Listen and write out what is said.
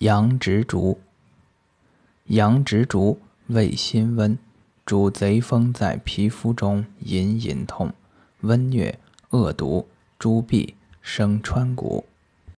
阳直竹，阳直竹味辛温，主贼风在皮肤中隐隐痛，温疟、恶毒、诸痹，生川谷。